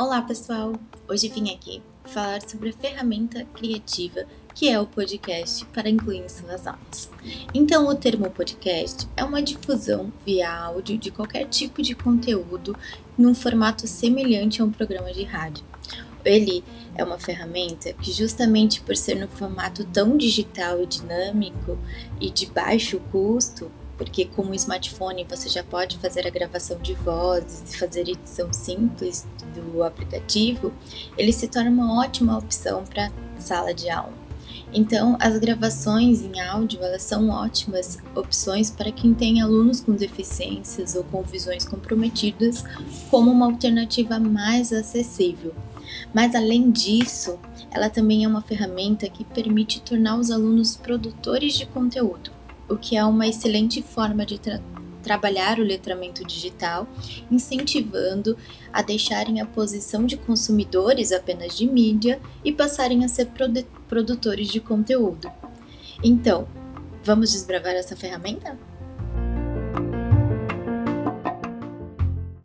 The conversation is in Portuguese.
Olá, pessoal! Hoje vim aqui falar sobre a ferramenta criativa que é o podcast para incluir em suas aulas. Então, o termo podcast é uma difusão via áudio de qualquer tipo de conteúdo num formato semelhante a um programa de rádio. Ele é uma ferramenta que, justamente por ser no formato tão digital e dinâmico e de baixo custo, porque com o smartphone você já pode fazer a gravação de vozes e fazer edição simples do aplicativo, ele se torna uma ótima opção para sala de aula. Então, as gravações em áudio elas são ótimas opções para quem tem alunos com deficiências ou com visões comprometidas, como uma alternativa mais acessível. Mas além disso, ela também é uma ferramenta que permite tornar os alunos produtores de conteúdo, o que é uma excelente forma de tra trabalhar o letramento digital, incentivando a deixarem a posição de consumidores apenas de mídia e passarem a ser produ produtores de conteúdo. Então, vamos desbravar essa ferramenta?